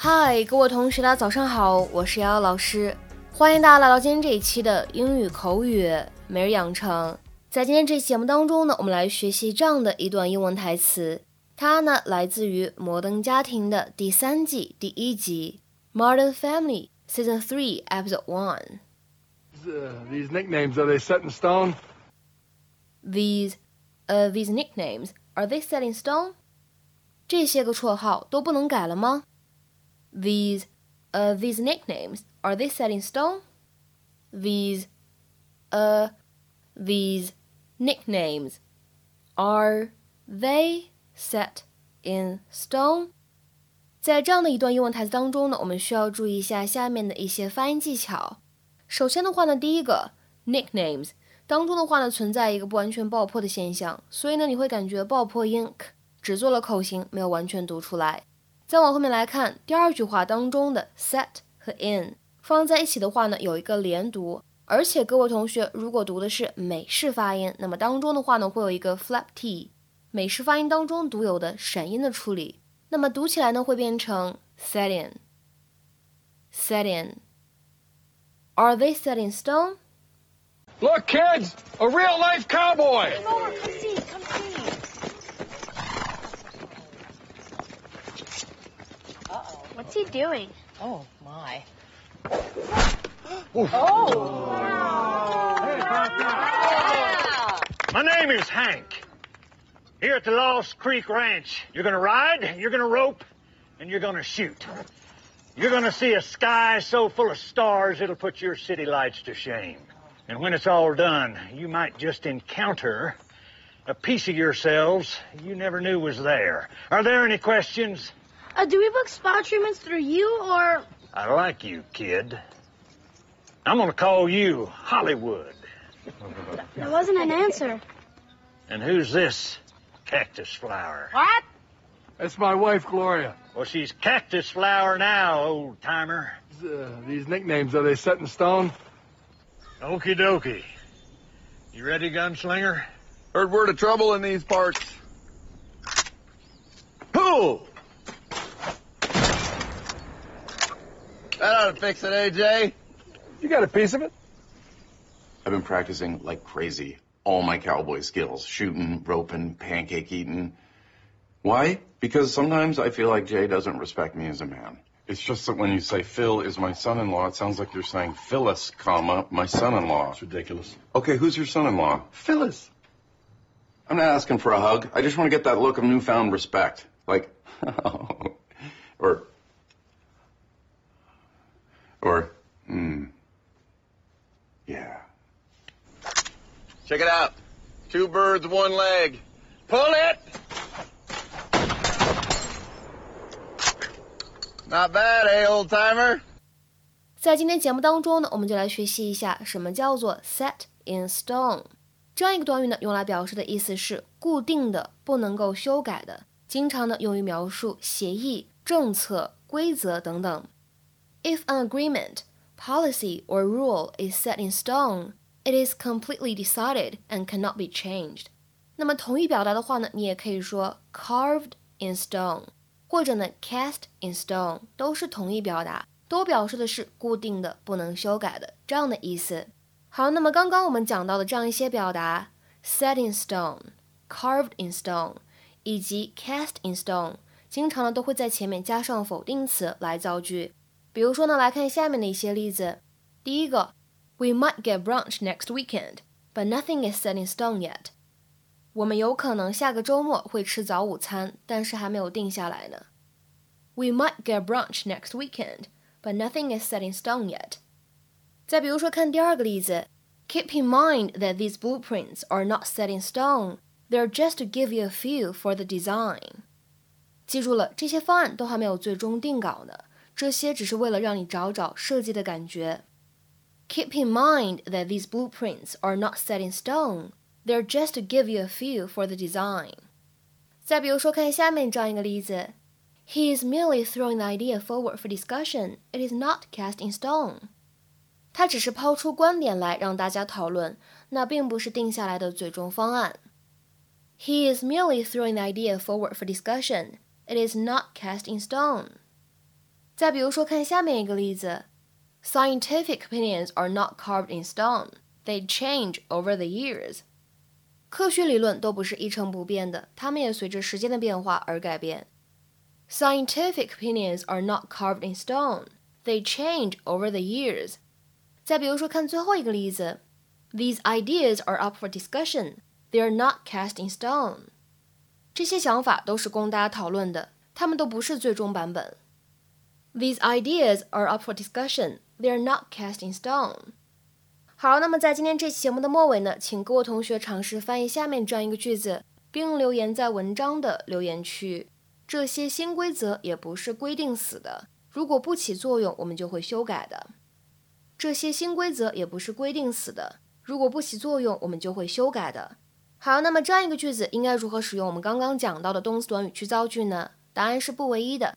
嗨，各位同学，大家早上好，我是瑶瑶老师，欢迎大家来到今天这一期的英语口语每日养成。在今天这期节目当中呢，我们来学习这样的一段英文台词，它呢来自于《摩登家庭》的第三季第一集《Modern Family》Season Three Episode One。Uh, these nicknames are they set in stone? These, uh, these nicknames are they set in stone? 这些个绰号都不能改了吗 ？These, uh, these nicknames are they set in stone? These, uh, these nicknames are they set in stone? 在这样的一段英文台词当中呢，我们需要注意一下下面的一些发音技巧。首先的话呢，第一个 nicknames 当中的话呢，存在一个不完全爆破的现象，所以呢，你会感觉爆破音 k 只做了口型，没有完全读出来。 再往后面来看，第二句话当中的 set 和 in 放在一起的话呢，有一个连读，而且各位同学如果读的是美式发音，那么当中的话呢，会有一个 flap t，美式发音当中独有的闪音的处理，那么读起来呢，会变成 set in，set in。Are they set in stone? Look, kids, a real life cowboy. Come over, come see, come see. He doing? Oh, my. Oh my name is Hank. Here at the Lost Creek Ranch, you're gonna ride, you're gonna rope, and you're gonna shoot. You're gonna see a sky so full of stars it'll put your city lights to shame. And when it's all done, you might just encounter a piece of yourselves you never knew was there. Are there any questions? Uh, do we book spa treatments through you or? I like you, kid. I'm gonna call you Hollywood. There wasn't an answer. And who's this cactus flower? What? That's my wife, Gloria. Well, she's cactus flower now, old timer. Uh, these nicknames are they set in stone? Okie dokie. You ready, gunslinger? Heard word of trouble in these parts. Who? That ought to fix it, eh, AJ. You got a piece of it? I've been practicing like crazy. All my cowboy skills shooting, roping, pancake eating. Why? Because sometimes I feel like Jay doesn't respect me as a man. It's just that when you say Phil is my son-in-law, it sounds like you're saying Phyllis, comma, my son-in-law. It's ridiculous. Okay, who's your son-in-law? Phyllis. I'm not asking for a hug. I just want to get that look of newfound respect. Like, or, or, hmm, yeah. Check it out. Two birds, one leg. Pull it! Not bad, eh, old timer? 在今天节目当中呢，我们就来学习一下什么叫做 set in stone。这样一个短语呢，用来表示的意思是固定的、不能够修改的，经常呢用于描述协议、政策、规则等等。 If an agreement, policy or rule is set in stone, it is completely decided and cannot be changed。那么同义表达的话呢，你也可以说 carved in stone。或者呢，cast in stone 都是同义表达，都表示的是固定的、不能修改的这样的意思。好，那么刚刚我们讲到的这样一些表达，set in stone、carved in stone 以及 cast in stone，经常呢都会在前面加上否定词来造句。 比如说呢，来看下面的一些例子。第一个，We might get brunch next weekend, but nothing is set in stone yet. 我们有可能下个周末会吃早午餐，但是还没有定下来呢。We might get brunch next weekend, but nothing is set in stone yet. 再比如说，看第二个例子，Keep in mind that these blueprints are not set in stone. They're just to give you a feel for the design. 记住了，这些方案都还没有最终定稿呢， 这些只是为了让你找找设计的感觉。Keep in mind that these blueprints are not set in stone. They're just to give you a feel for the design. 再比如说，看下面这样一个例子：He is merely throwing the idea forward for discussion. It is not cast in stone. 他只是抛出观点来让大家讨论，那并不是定下来的最终方案。He is merely throwing the idea forward for discussion. It is not cast in stone. 再比如说，看下面一个例子：Scientific opinions are not carved in stone; they change over the years. 科学理论都不是一成不变的，它们也随着时间的变化而改变。Scientific opinions are not carved in stone; they change over the years. 再比如说，看最后一个例子：These ideas are up for discussion; they are not cast in stone. 这些想法都是供大家讨论的，它们都不是最终版本。 These ideas are up for discussion; they are not cast in stone. 好，那么在今天这期节目的末尾呢，请各位同学尝试翻译下面这样一个句子，并留言在文章的留言区。这些新规则也不是规定死的，如果不起作用，我们就会修改的。这些新规则也不是规定死的，如果不起作用，我们就会修改的。好，那么这样一个句子应该如何使用我们刚刚讲到的动词短语去造句呢？答案是不唯一的。